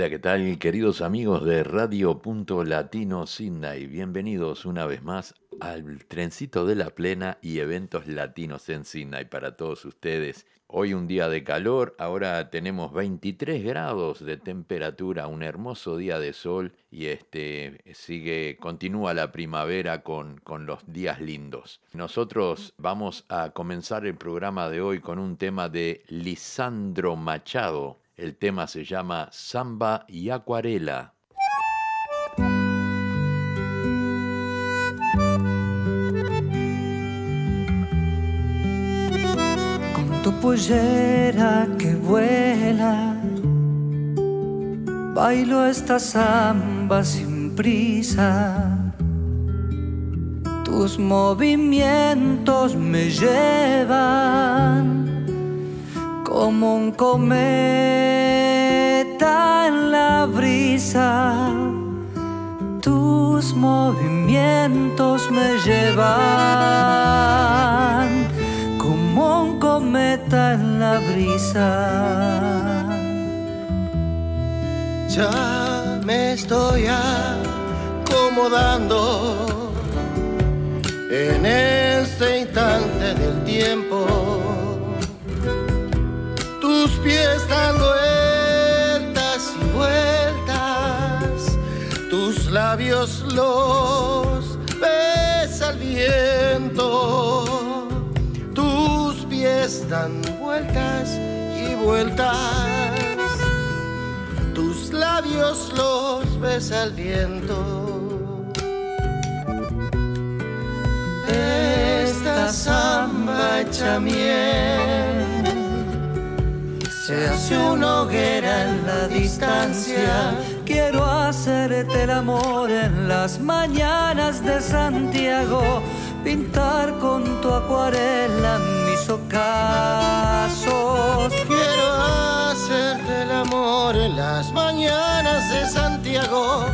Hola, ¿qué tal queridos amigos de Radio Punto Latino Sydney? Bienvenidos una vez más al trencito de la plena y eventos latinos en Sydney para todos ustedes. Hoy un día de calor, ahora tenemos 23 grados de temperatura, un hermoso día de sol y este sigue, continúa la primavera con, con los días lindos. Nosotros vamos a comenzar el programa de hoy con un tema de Lisandro Machado, el tema se llama Samba y Acuarela. Con tu pollera que vuela, bailo esta samba sin prisa. Tus movimientos me llevan como un cometa en la brisa. Tus movimientos me llevan como un cometa en la brisa. Ya me estoy acomodando en este instante del tiempo pies dan vueltas y vueltas, tus labios los besa el viento, tus pies dan vueltas y vueltas, tus labios los besa el viento. Esta samba hecha miel se hace una hoguera en la distancia. Quiero hacerte el amor en las mañanas de Santiago, pintar con tu acuarela mis ocasos. Quiero hacerte el amor en las mañanas de Santiago,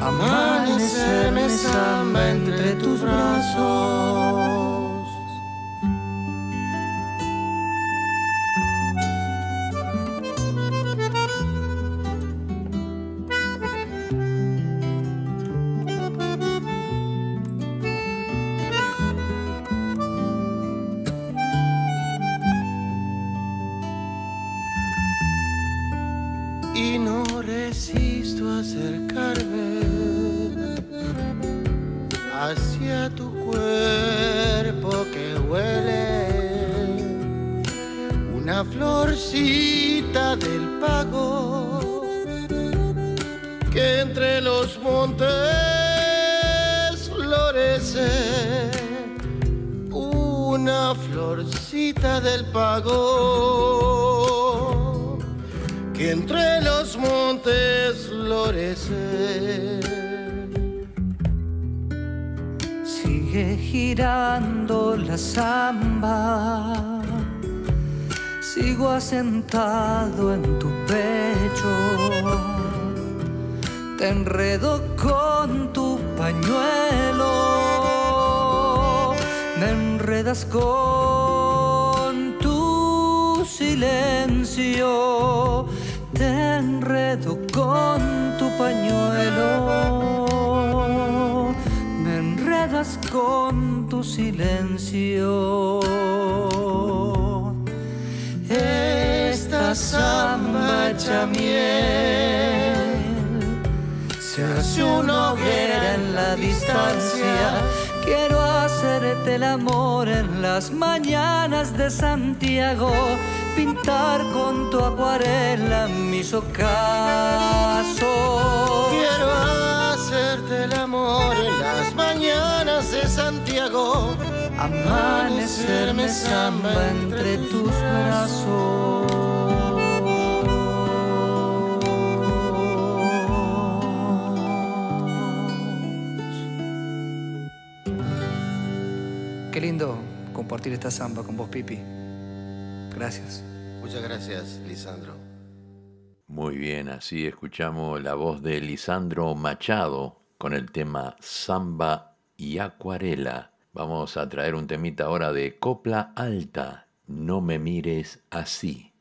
amanecerme samba entre tus brazos. Del pago que entre los montes florece sigue girando la samba sigo asentado en tu pecho. Te enredo con tu pañuelo, me enredas con silencio, te enredo con tu pañuelo, me enredas con tu silencio. Esta samba hecha miel se hace una hoguera en la distancia. Quiero hacerte el amor en las mañanas de Santiago, pintar con tu acuarela mis ocasos. Quiero hacerte el amor en las mañanas de Santiago amanecerme samba entre tus brazos. Qué lindo compartir esta samba con vos, Pipi. Gracias. Muchas gracias, Lisandro. Muy bien, así escuchamos la voz de Lisandro Machado con el tema Samba y Acuarela Vamos a traer un temita ahora de copla alta. No me mires así.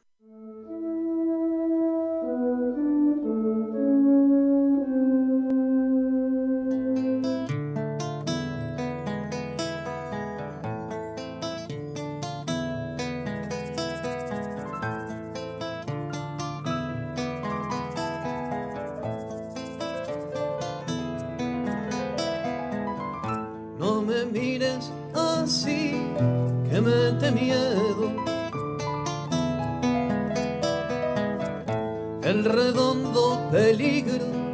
El redondo peligro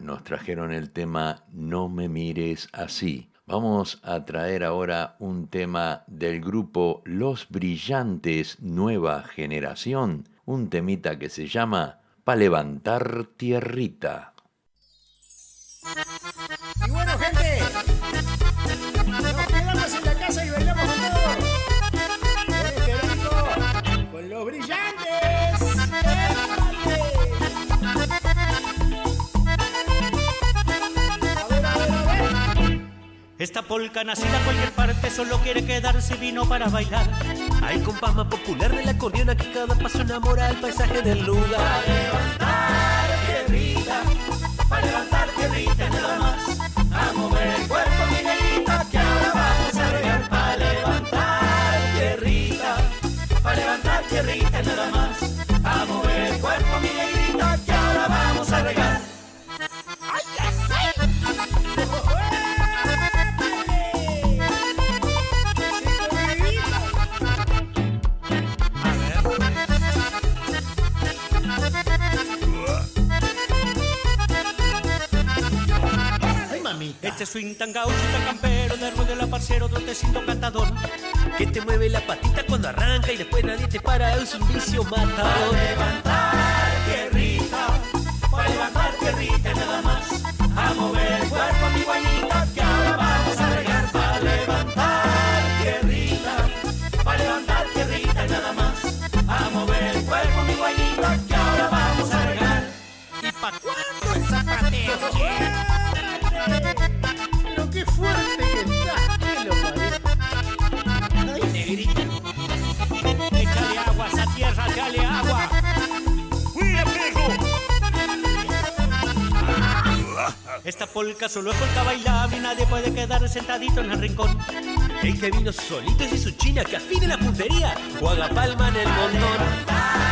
Nos trajeron el tema No me mires así. Vamos a traer ahora un tema del grupo Los Brillantes Nueva Generación, un temita que se llama Pa' levantar tierrita. Y bueno, gente, Esta polca nacida en cualquier parte solo quiere quedarse vino para bailar. Hay compás más popular de la acordeona que cada paso enamora al paisaje del lugar. tierrita, para levantar tierrita nada más. A mover el cuerpo, Este swing tan gaucho, tan campero, de la parcero, trotecito cantador. Que te mueve la patita cuando arranca y después nadie te para, es un vicio matador. levantar tierrita, para levantar tierrita nada más. A mover el cuerpo, mi guaynita, que polca solo es polca bailable y nadie puede quedar sentadito en el rincón. El que vino solito y su china que afine la puntería o haga palma en el montón.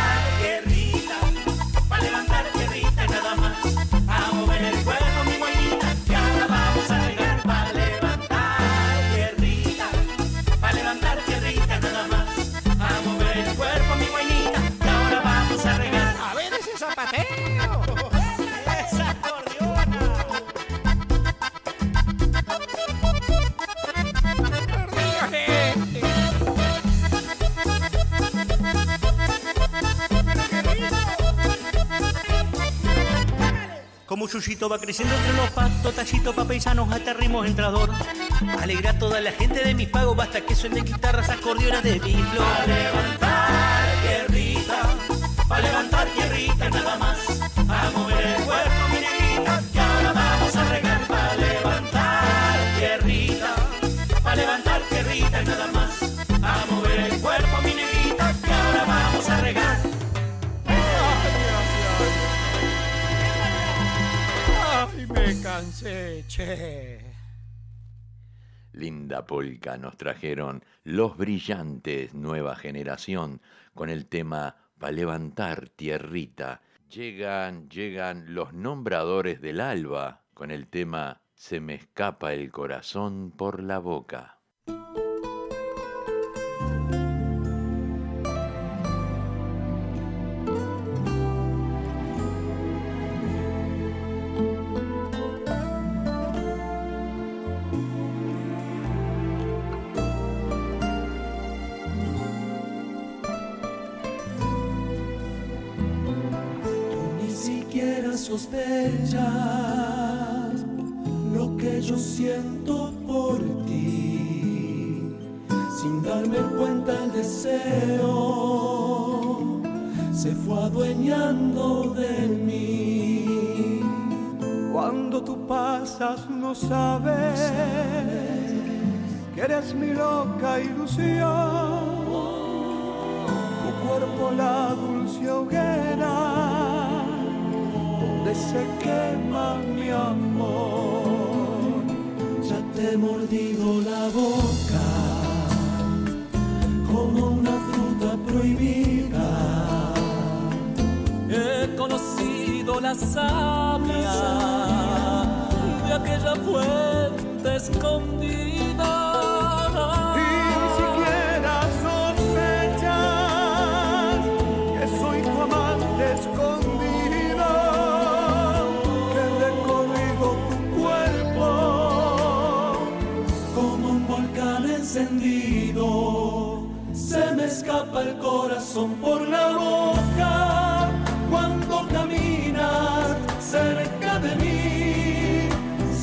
Yuyito va creciendo entre los patos, tallito pa' paisanos, aterrimos entrador. Alegra a toda la gente de mis pagos, basta que suenen guitarras, acordeonas de mi flor. Pa' levantar tierrita, pa' levantar tierrita nada más. A mover el cuerpo, Linda polca nos trajeron Los Brillantes, nueva generación, con el tema Pa' levantar tierrita. Llegan, llegan los nombradores del alba, con el tema Se me escapa el corazón por la boca. Sospechas lo que yo siento por ti. Sin darme cuenta el deseo se fue adueñando de mí. Cuando tú pasas no sabes que eres mi loca ilusión tu cuerpo la dulce hoguera se quema mi amor. Ya te he mordido la boca como una fruta prohibida. He conocido la savia de aquella fuente escondida. el corazón por la boca cuando caminas cerca de mí.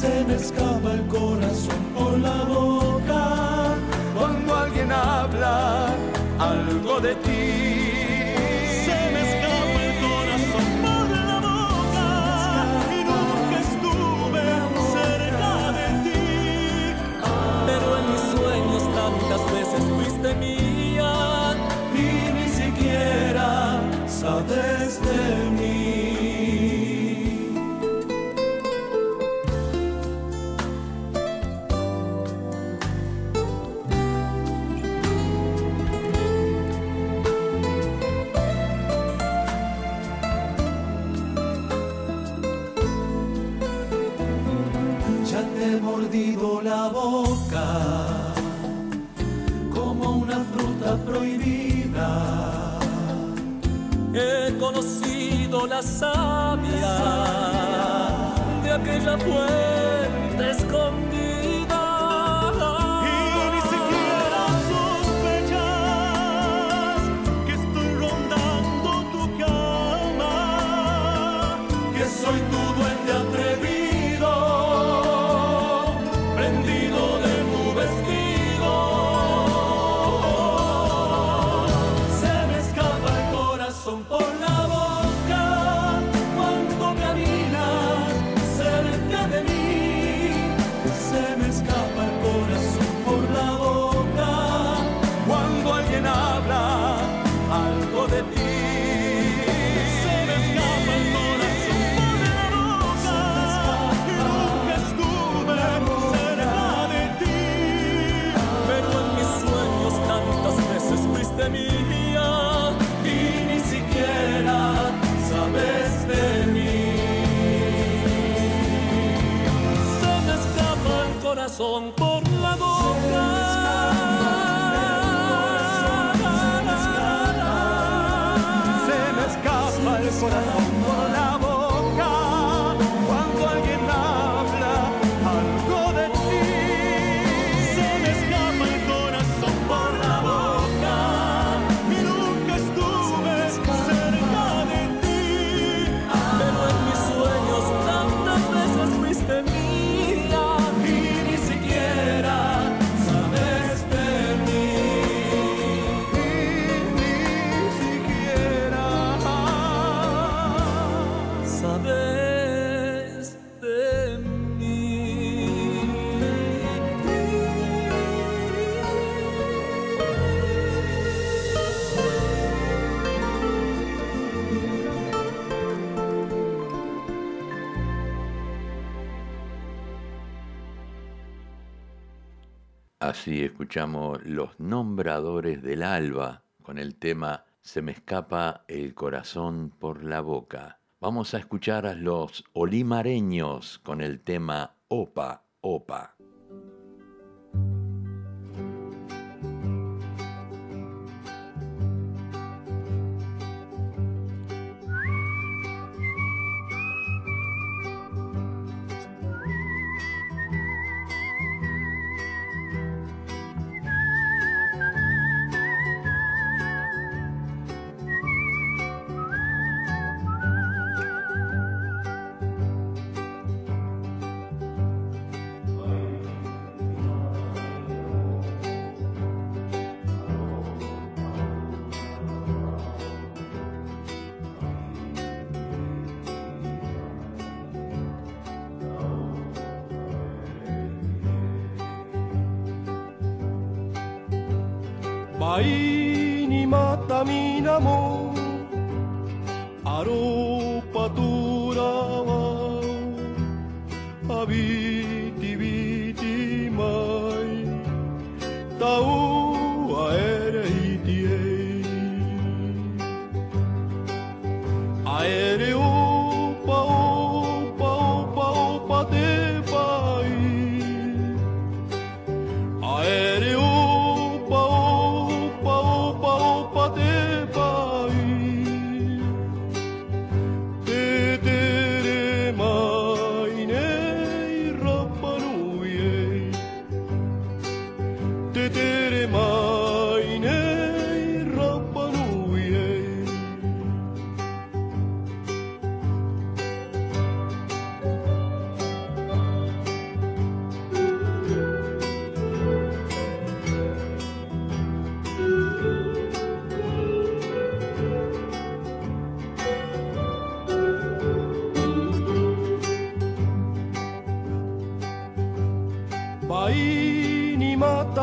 Se me escapa el corazón por la boca cuando alguien habla algo de ti. mordido la boca como una fruta prohibida. He conocido la savia de aquella fuente Así escuchamos Los Nombradores del Alba con el tema Se me escapa el corazón por la boca. Vamos a escuchar a los olimareños con el tema Opa, Opa.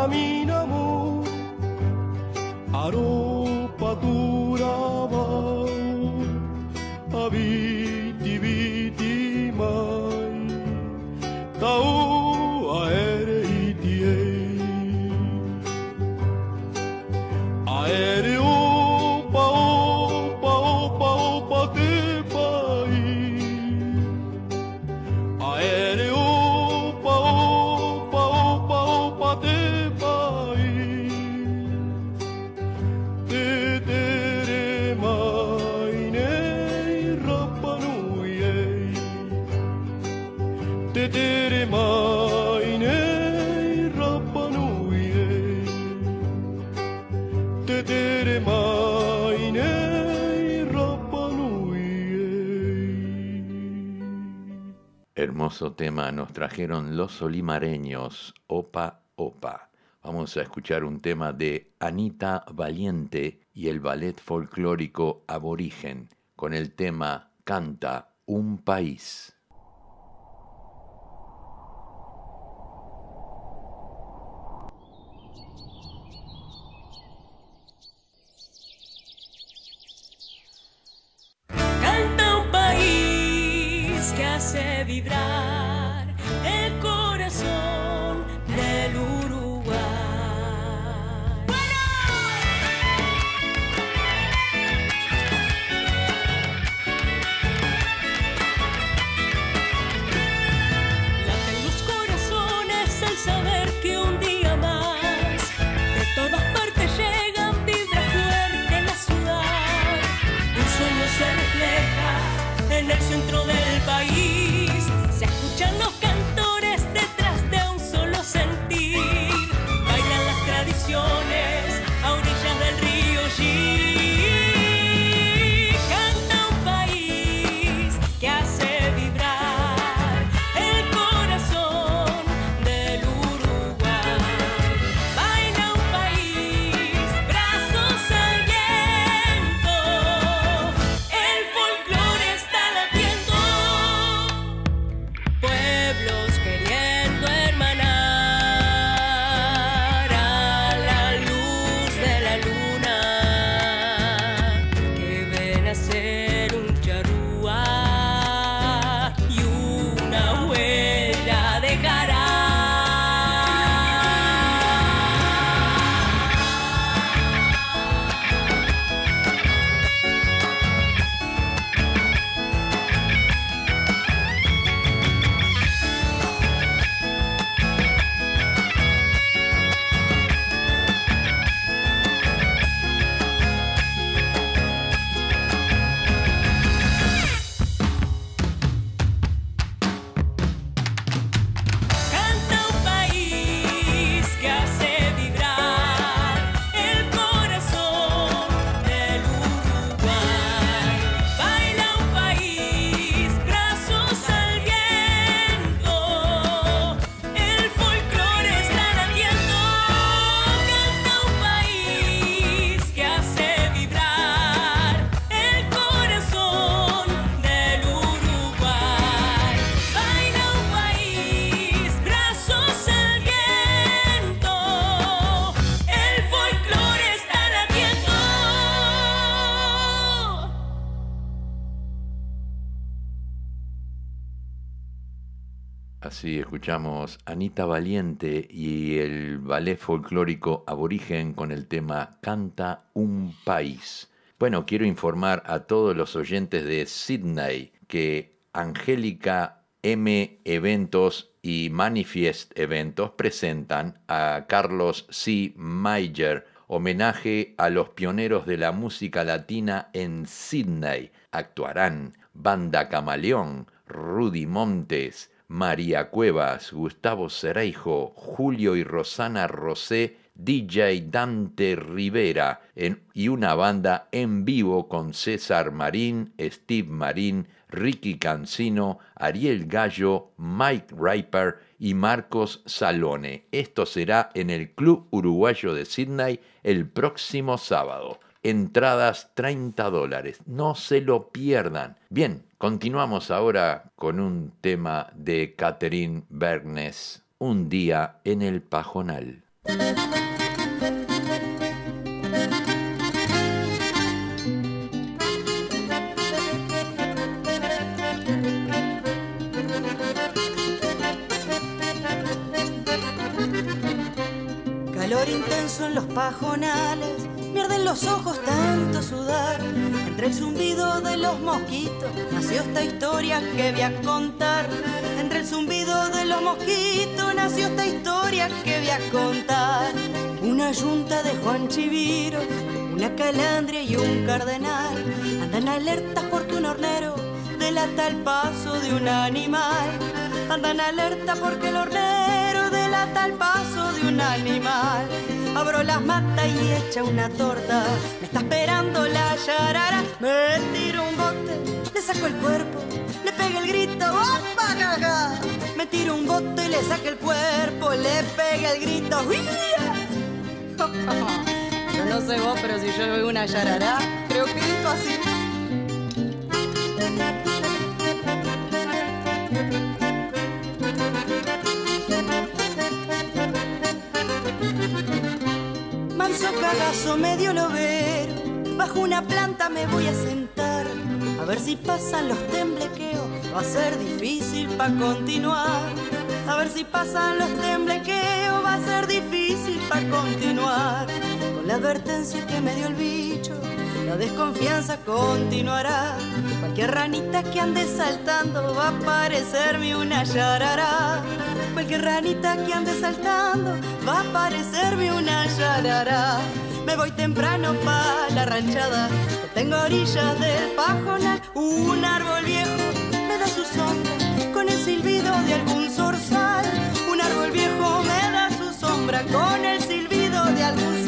camino. Trajeron los olimareños, Opa Opa. Vamos a escuchar un tema de Anita Valiente y el ballet folclórico Aborigen con el tema Canta un país. Canta un país que hace vibrar escuchamos Anita Valiente y el ballet folclórico aborigen con el tema Canta un país. Bueno, quiero informar a todos los oyentes de Sydney que Angélica M Eventos y Manifest Eventos presentan a Carlos C. Mayer, homenaje a los pioneros de la música latina en Sydney. Actuarán Banda Camaleón, Rudy Montes, María Cuevas, Gustavo Cereijo, Julio y Rosana Rosé, DJ Dante Rivera y una banda en vivo con César Marín, Steve Marín, Ricky Cancino, Ariel Gallo, Mike Riper y Marcos Salone. Esto será en el Club Uruguayo de Sydney el próximo sábado. Entradas 30 dólares. No se lo pierdan. Bien, continuamos ahora con un tema de Catherine Bergnes. Un día en el Pajonal. Calor intenso en los pajonales, los ojos tanto sudar. Entre el zumbido de los mosquitos nació esta historia que voy a contar. Entre el zumbido de los mosquitos nació esta historia que voy a contar. Una yunta de Juan Chiviro, una calandria y un cardenal andan alertas porque un hornero delata el paso de un animal. Andan alerta porque el hornero delata el paso de un animal. Abro las matas y echa una torta. Me está esperando la yarara. Me tiro un bote, le saco el cuerpo, le pega el grito. ¡Opa, gaga! Me tiro un bote y le saco el cuerpo, le pega el grito. ¡Uia! Yo no sé vos, pero si yo veo una yarará, creo que grito así. Cagazo medio lobero, bajo una planta me voy a sentar. A ver si pasan los temblequeos, va a ser difícil para continuar. A ver si pasan los temblequeos, va a ser difícil para continuar. Con la advertencia que me dio el bicho, la desconfianza continuará. Cualquier ranita que ande saltando va a parecerme una yarará. Cualquier ranita que ande saltando va a parecerme una yarará. Me voy temprano pa' la ranchada, tengo orillas del pajonal. Un árbol viejo me da su sombra con el silbido de algún zorzal. Un árbol viejo me da su sombra con el silbido de algún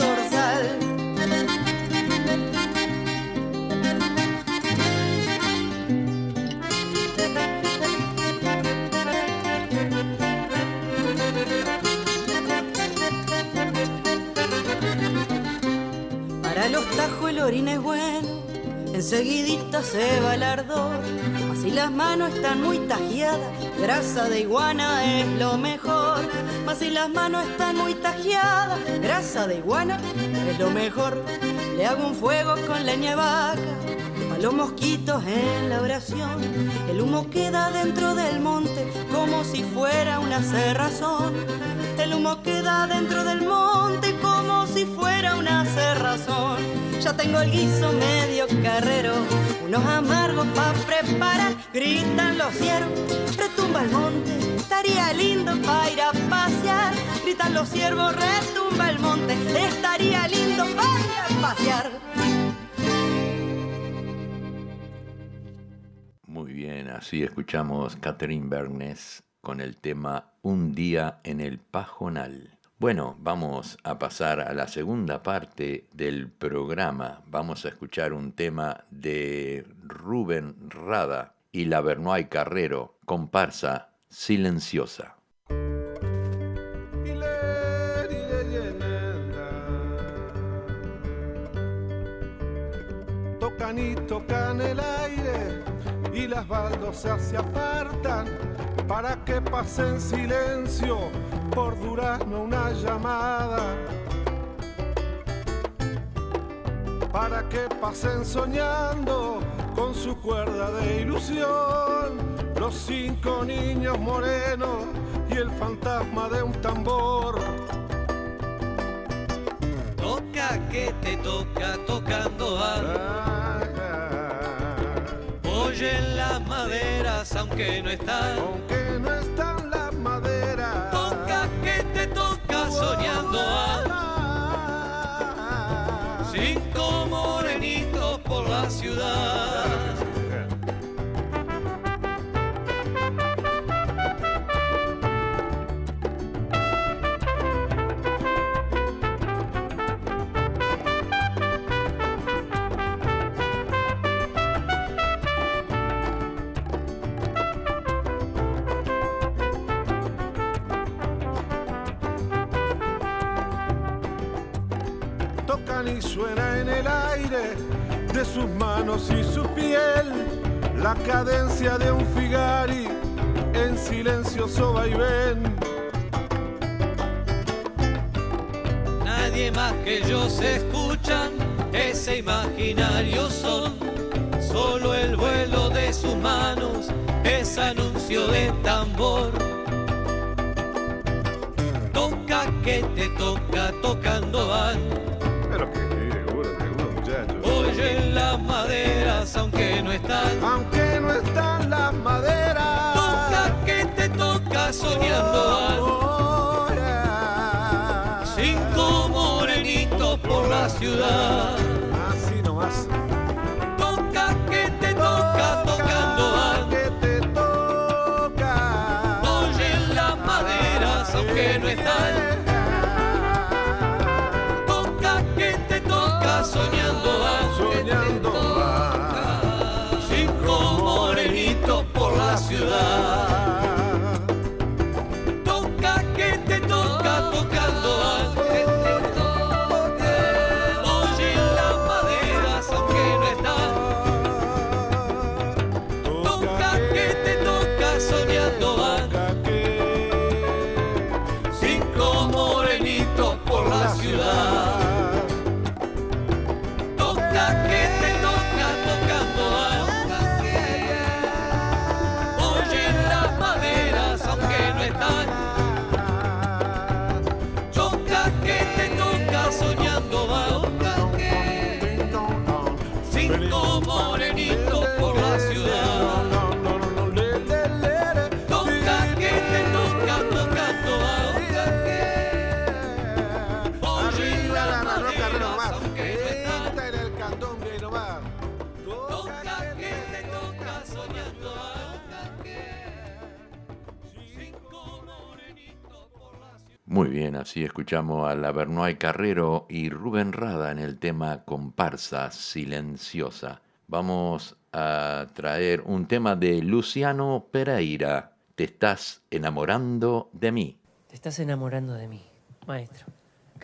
Tajos el orina es bueno, enseguidita se va el ardor. Así las manos están muy tajeadas, grasa de iguana es lo mejor. Mas si las manos están muy tajeadas, grasa de iguana es lo mejor. Le hago un fuego con leña vaca, a los mosquitos en la oración. El humo queda dentro del monte como si fuera una cerrazón. El humo queda dentro del monte como si fuera una cerrazón. Ya tengo el guiso medio carrero, unos amargos pa' preparar. Gritan los ciervos, retumba el monte, estaría lindo pa' ir a pasear. Gritan los ciervos, retumba el monte, estaría lindo pa' ir a pasear. Muy bien, así escuchamos Catherine Bernes con el tema Un día en el Pajonal. Bueno, vamos a pasar a la segunda parte del programa. Vamos a escuchar un tema de Rubén Rada y la Bernoy Carrero, comparsa silenciosa. Tocan y tocan el aire y las baldosas se apartan para que pase en silencio por durazno una llamada. Para que pasen soñando con su cuerda de ilusión los cinco niños morenos y el fantasma de un tambor. Toca que te toca tocando algo. Oyen las maderas aunque no están. Aunque soñando algo. Sus manos y su piel la cadencia de un figari en silencioso vaivén. nadie más que ellos escuchan ese imaginario son. Solo el vuelo de sus manos es anuncio de tambor. Toca que te toca tocando van. Aunque no están. Las maderas. Toca que te toca soñando. Oh, yeah. Cinco morenitos por la ciudad. Así escuchamos a la Bernoy Carrero y Rubén Rada en el tema Comparsa Silenciosa. Vamos a traer un tema de Luciano Pereira. Te estás enamorando de mí. Te estás enamorando de mí, maestro.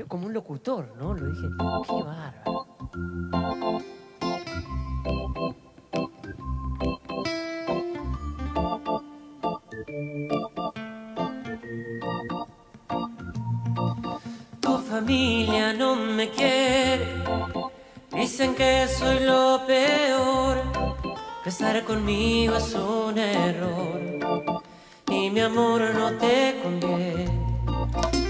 Como un locutor, ¿no? Lo dije. Qué bárbaro. Familia no me quiere, dicen que soy lo peor. Estar conmigo es un error y mi amor no te conviene.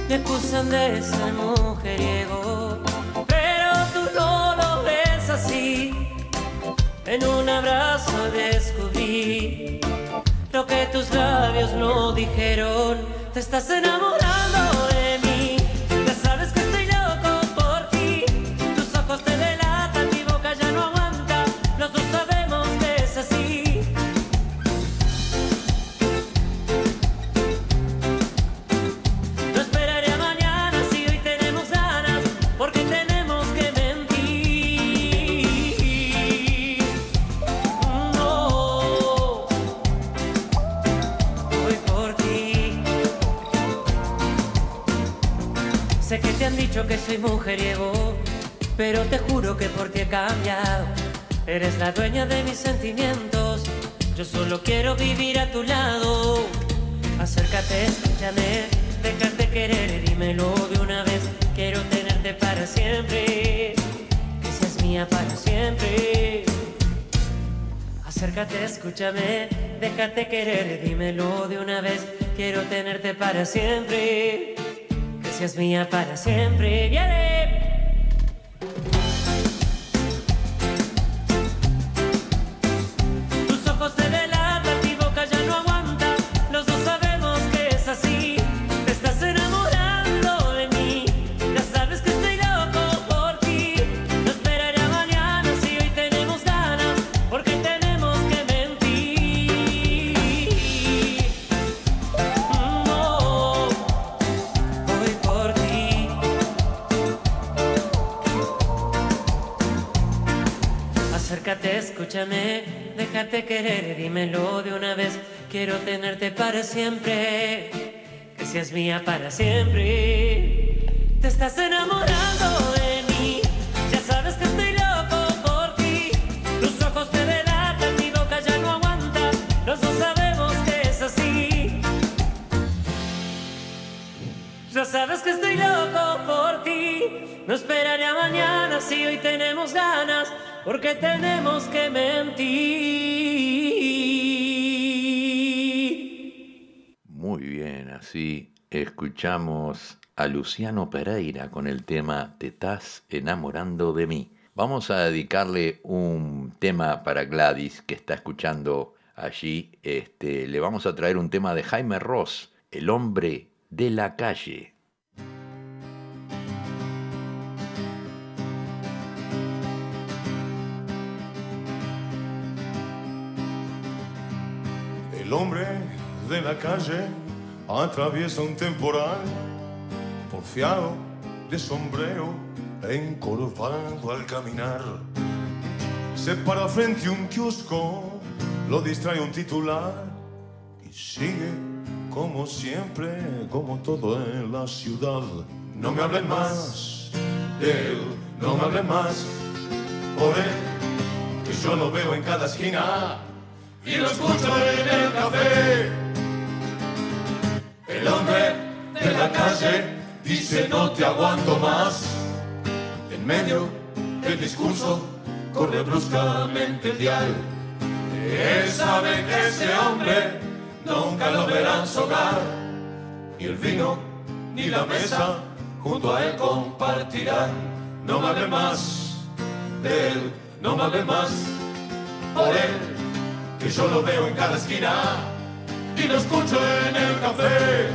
Me acusan de ser mujeriego, pero tú no lo ves así. En un abrazo descubrí lo que tus labios no dijeron. Te estás enamorando pero te juro que por ti he cambiado. Eres la dueña de mis sentimientos, yo solo quiero vivir a tu lado. Acércate, escúchame, déjate querer, dímelo de una vez. Quiero tenerte para siempre, que seas mía para siempre. Acércate, escúchame, déjate querer, dímelo de una vez. Quiero tenerte para siempre, que seas mía para siempre. ¡Viene! Querer, dímelo de una vez. Quiero tenerte para siempre, que seas mía para siempre. Te estás enamorando de mí, ya sabes que estoy loco por ti. Tus ojos te delatan, mi boca ya no aguanta. Los dos sabemos que es así. Ya sabes que estoy loco por ti. No esperaré a mañana si hoy tenemos ganas, porque tenemos que mentir. Muy bien, así escuchamos a Luciano Pereira con el tema Te estás enamorando de mí. Vamos a dedicarle un tema para Gladys que está escuchando allí. Este, le vamos a traer un tema de Jaime Ross, El hombre de la calle. El hombre de la calle atraviesa un temporal, porfiado de sombrero, encorvado al caminar. Se para frente un kiosco, lo distrae un titular y sigue como siempre, como todo en la ciudad. No me hablen más de él, no me hablen más por él, que yo lo veo en cada esquina y lo escucho en el café. El hombre de la calle dice no te aguanto más. En medio del discurso corre bruscamente el dial. Él sabe que ese hombre nunca lo verán hogar. Ni el vino ni la mesa junto a él compartirán. No me hable más de él, no me hable más por él que yo lo veo en cada esquina y lo escucho en el café.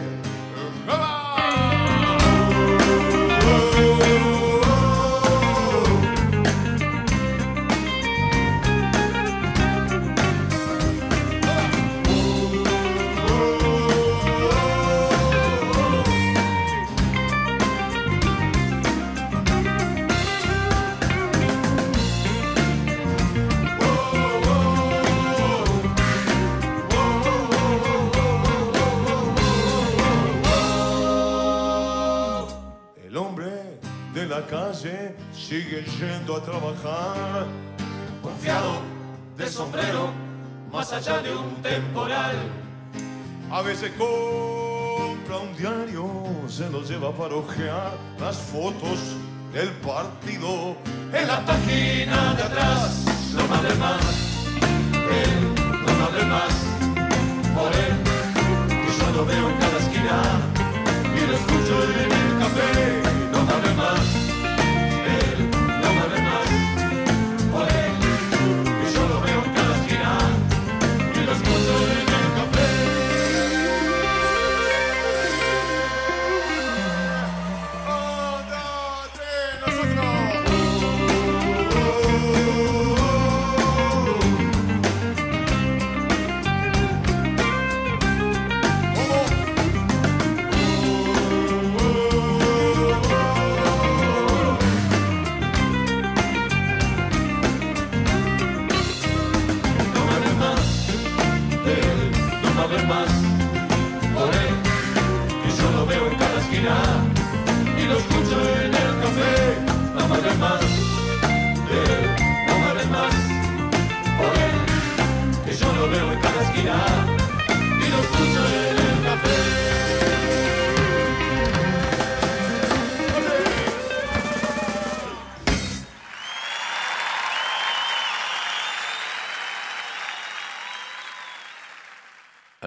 Yendo a trabajar, confiado de sombrero, más allá de un temporal. A veces compra un diario, se lo lleva para ojear las fotos del partido en la página de atrás. No me hable más, él, no me hable más, por él, yo lo veo en cada esquina y lo escucho en el café.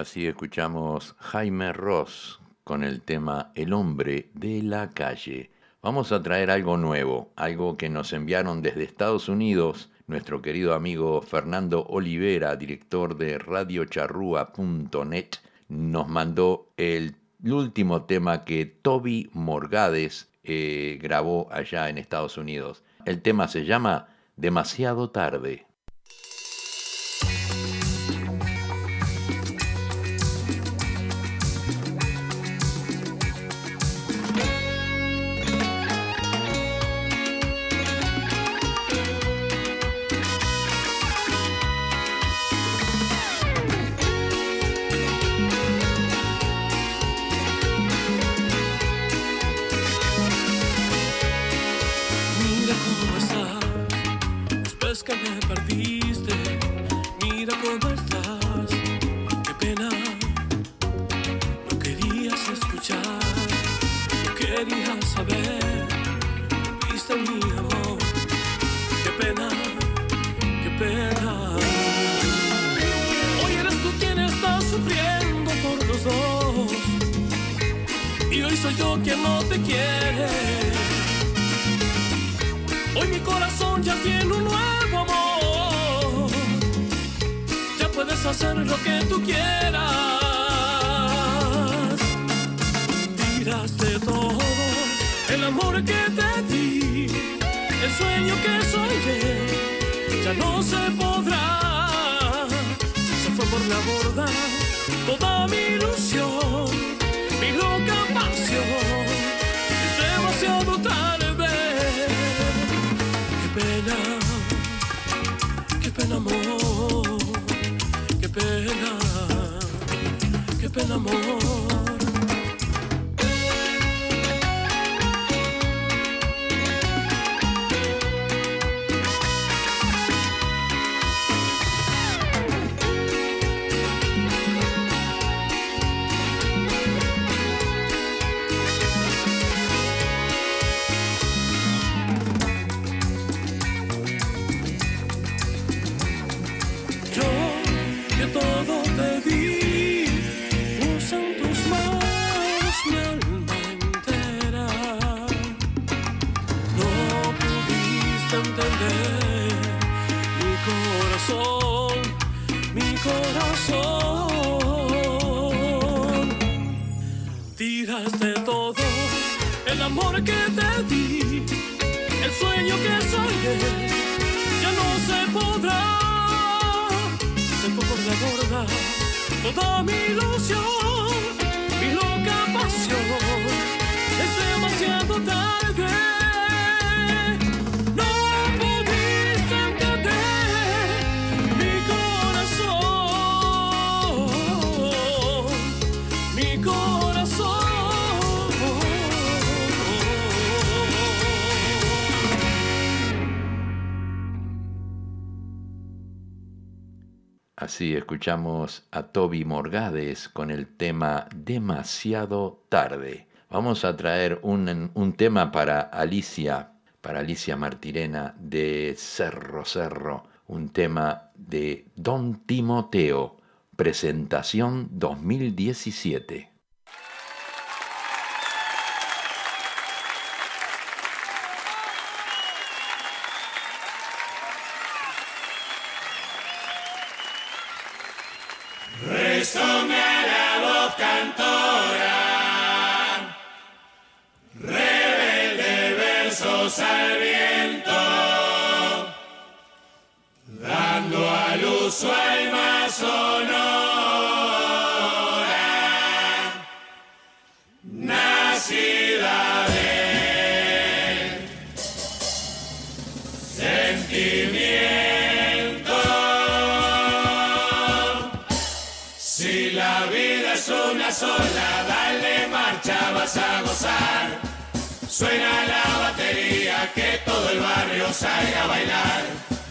Así escuchamos Jaime Ross con el tema El hombre de la calle. Vamos a traer algo nuevo, algo que nos enviaron desde Estados Unidos nuestro querido amigo Fernando Olivera, director de radiocharrúa.net, nos mandó el último tema que Toby Morgades eh, grabó allá en Estados Unidos. El tema se llama Demasiado tarde. Escuchamos a Toby Morgades con el tema Demasiado tarde. Vamos a traer un, un tema para Alicia, para Alicia Martirena de Cerro Cerro, un tema de Don Timoteo, presentación 2017. Es una sola, dale marcha, vas a gozar. Suena la batería, que todo el barrio salga a bailar.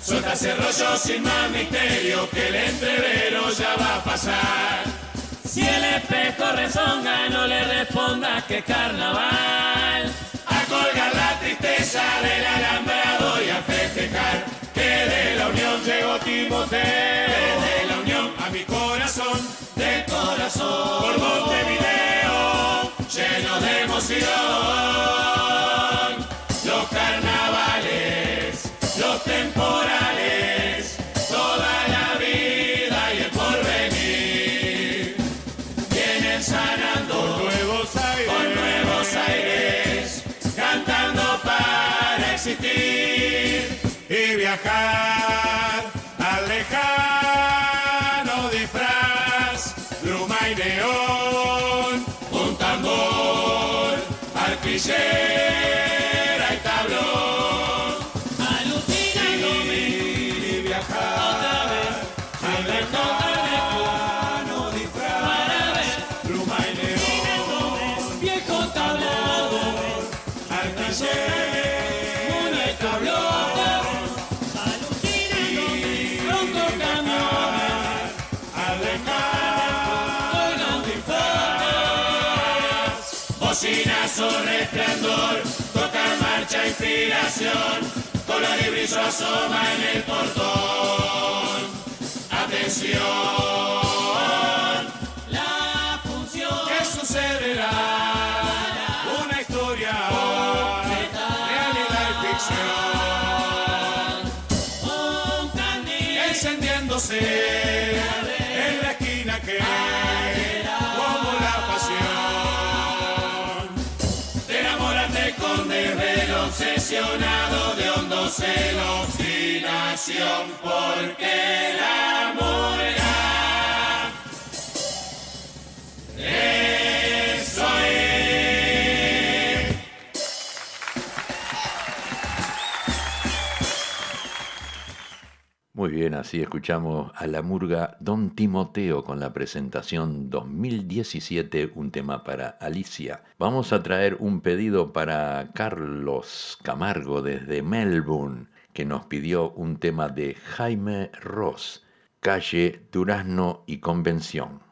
Suelta ese rollo sin más misterio, que el entrevero ya va a pasar. Si el espejo rezonga, no le responda que carnaval. A colgar la tristeza del alambrado y a festejar que de la unión llegó Timoteo. De la unión a mi corazón, de corazón. Por Montevideo, lleno de emoción. Los carnavales, los temporales, mucha inspiración, color y brillo asoma en el portón. Atención. Conoce la obstinación porque Muy bien, así escuchamos a la murga Don Timoteo con la presentación 2017, un tema para Alicia. Vamos a traer un pedido para Carlos Camargo desde Melbourne, que nos pidió un tema de Jaime Ross, Calle, Durazno y Convención.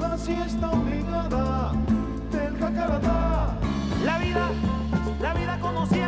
la siesta obligada del jacaratá. La vida, la vida conocida.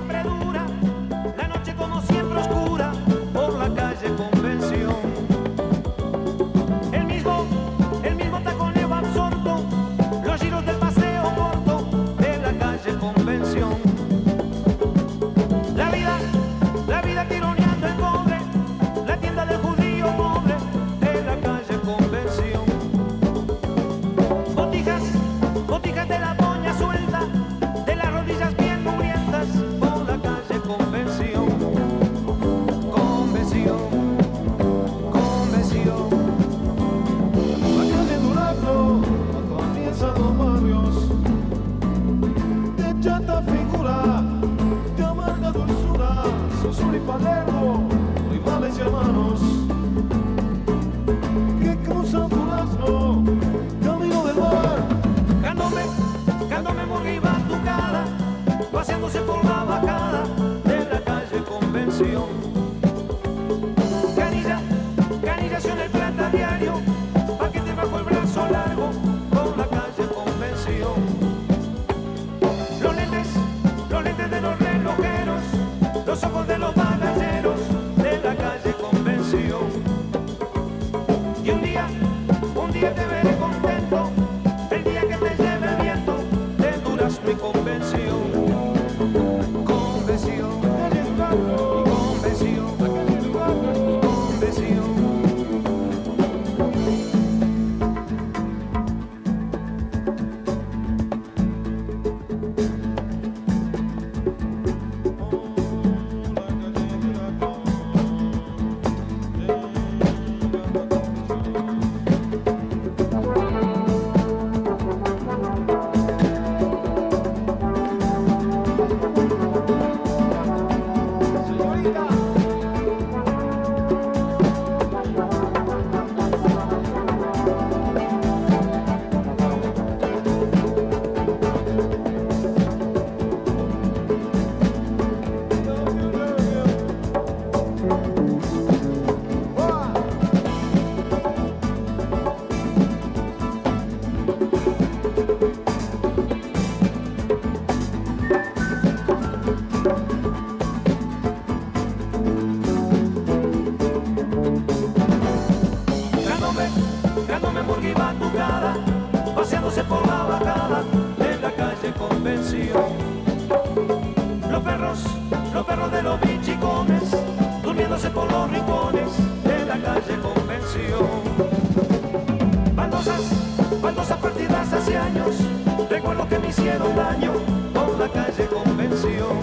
quedó daño con la calle Convención.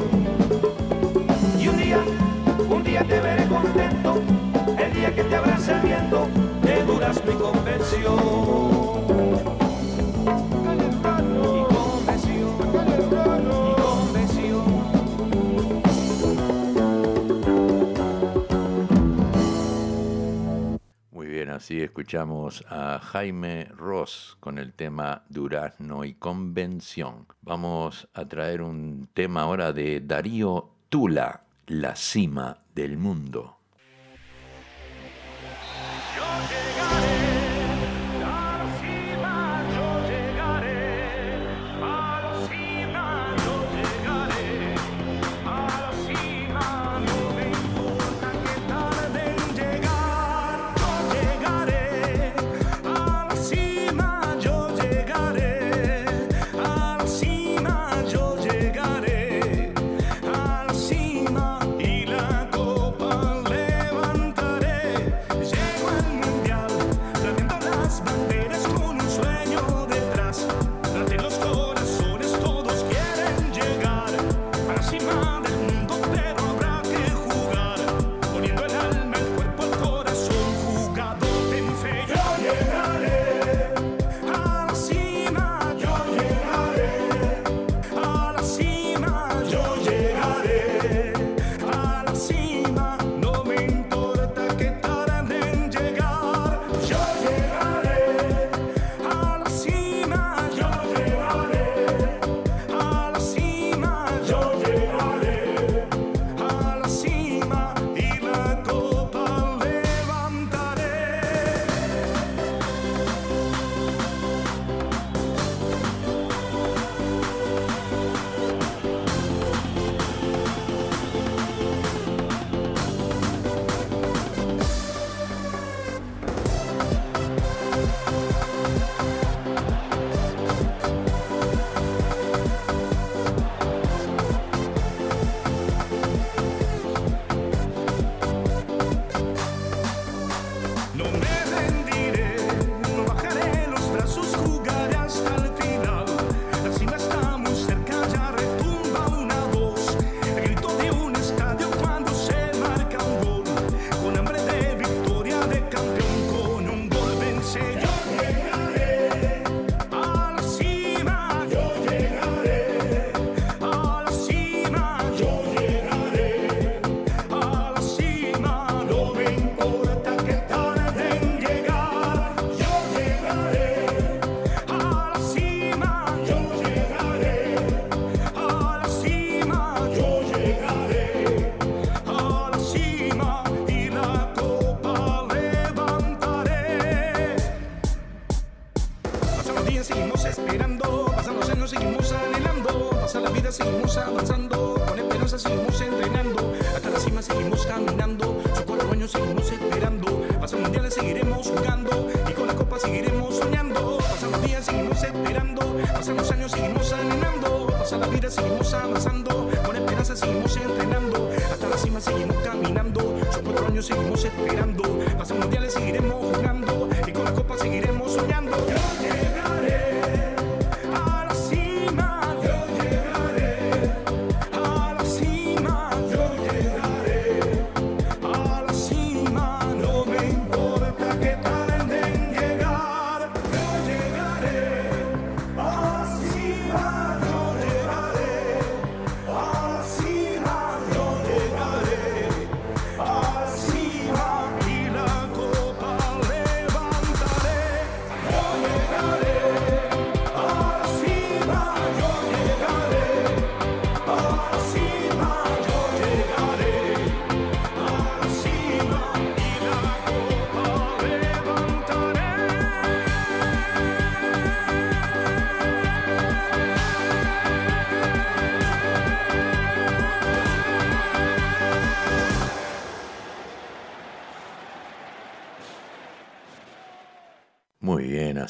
Y un día, un día te veré contento, el día que te abrace el viento de Durazno y Convención. así escuchamos a Jaime con el tema Durazno y Convención. Vamos a traer un tema ahora de Darío Tula, La cima del mundo.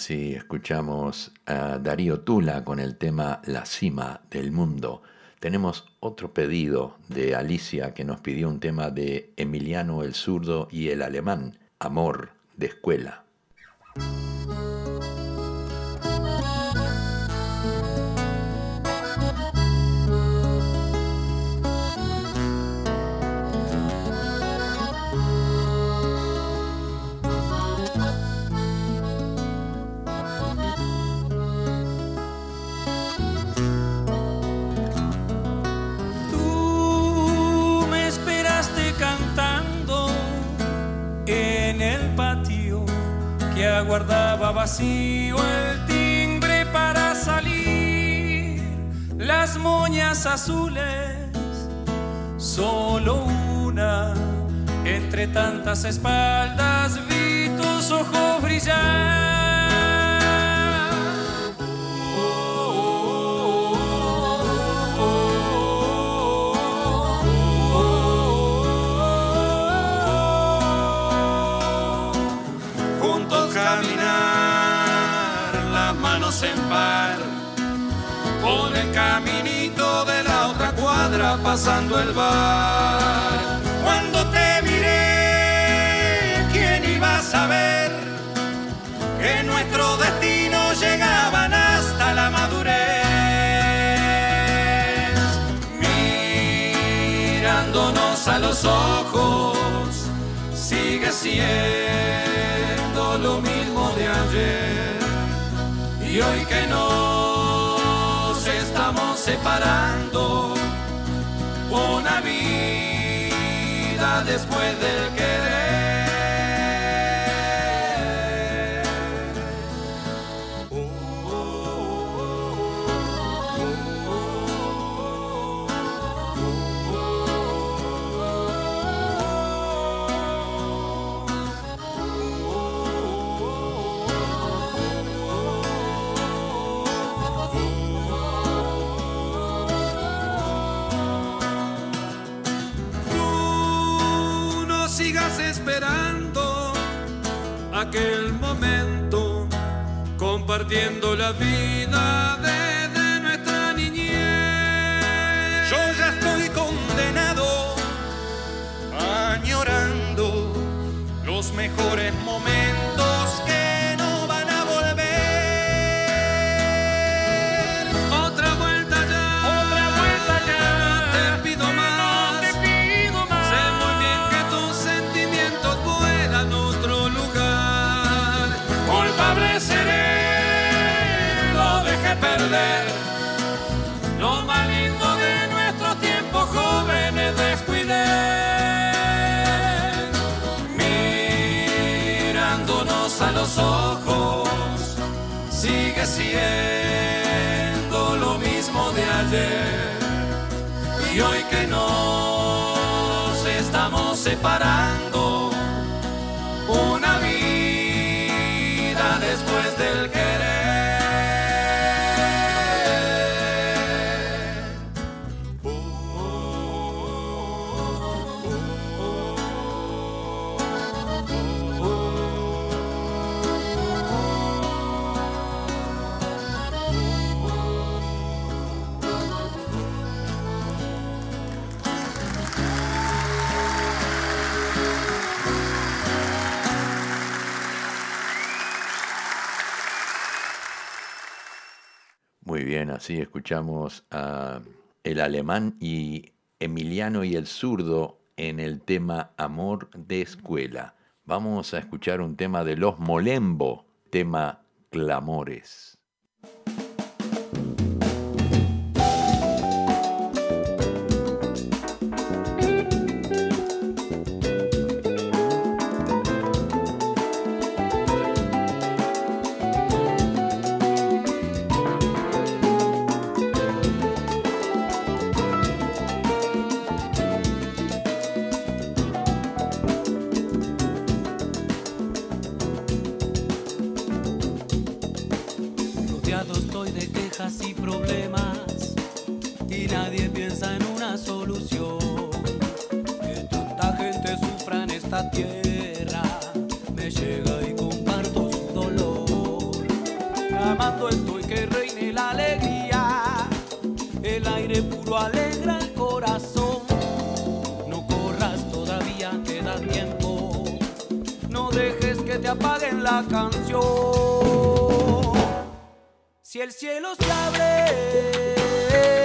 Así escuchamos a Darío Tula con el tema La cima del mundo. Tenemos otro pedido de Alicia que nos pidió un tema de Emiliano el zurdo y el alemán, Amor de escuela. Vacío el timbre para salir, las moñas azules, solo una. Entre tantas espaldas vi tus ojos brillar. En par, por el caminito de la otra cuadra pasando el bar. Cuando te miré, ¿quién iba a saber que nuestros destinos llegaban hasta la madurez? Mirándonos a los ojos sigue siendo lo mismo de ayer. Y hoy que nos estamos separando, una vida después del querer. Aquel momento, compartiendo la vida desde nuestra niñez. Yo ya estoy condenado, añorando los mejores momentos ojos, sigue siendo lo mismo de ayer. Y hoy que nos estamos separando, así escuchamos a el alemán y Emiliano y el zurdo en el tema Amor de Escuela. Vamos a escuchar un tema de Los Molembo, tema Clamores. Apaguen la canción. Si el cielo se abre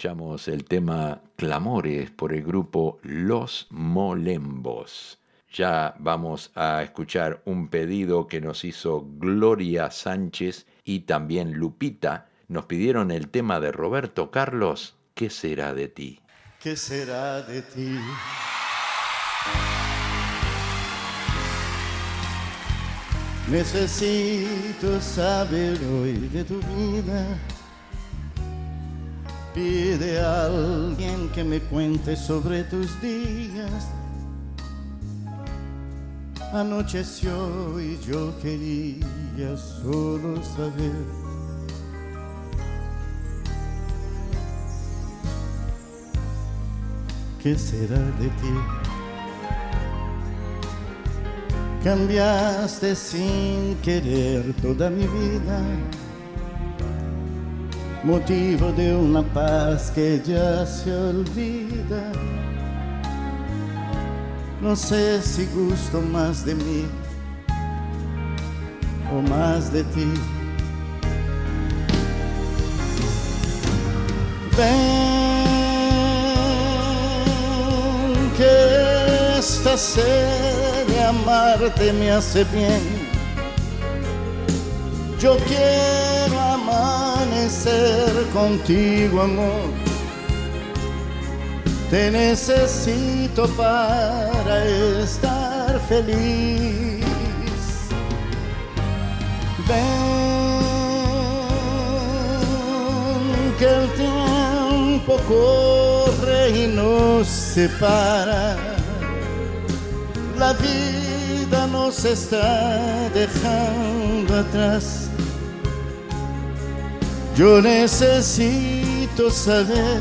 escuchamos el tema Clamores por el grupo Los Molembos. Ya vamos a escuchar un pedido que nos hizo Gloria Sánchez y también Lupita. Nos pidieron el tema de Roberto Carlos, ¿Qué será de ti? ¿Qué será de ti? Necesito saber hoy de tu vida. Pide a alguien que me cuente sobre tus días. Anocheció y yo quería solo saber. ¿Qué será de ti? Cambiaste sin querer toda mi vida, motivo de una paz que ya se olvida. No sé si gusto más de mí o más de ti. Ven que esta sed de amarte me hace bien. Yo quiero amanecer contigo, amor. Te necesito para estar feliz. Ven que el tiempo corre y nos separa. La vida nos está dejando atrás. Yo necesito saber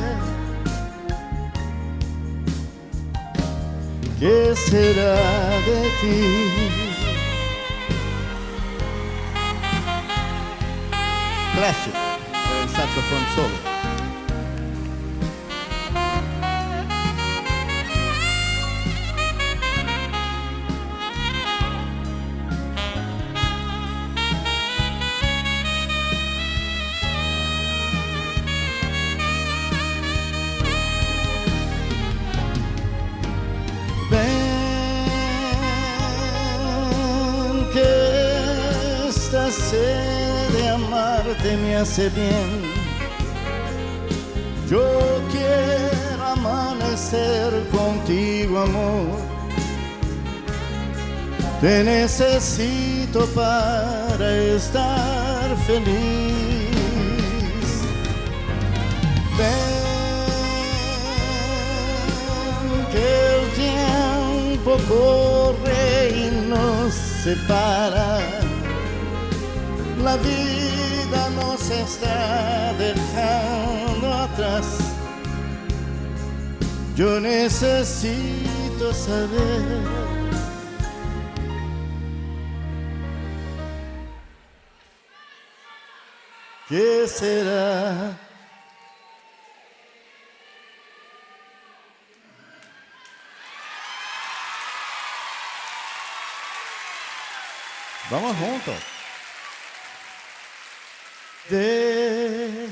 qué será de ti. Clásico, el saxofón solo. Me hace bien. Yo quiero amanecer contigo, amor. Te necesito para estar feliz. Ven que el tiempo corre y nos separa. La vida nos está dejando atrás. Yo necesito saber qué será. Vamos juntos. De.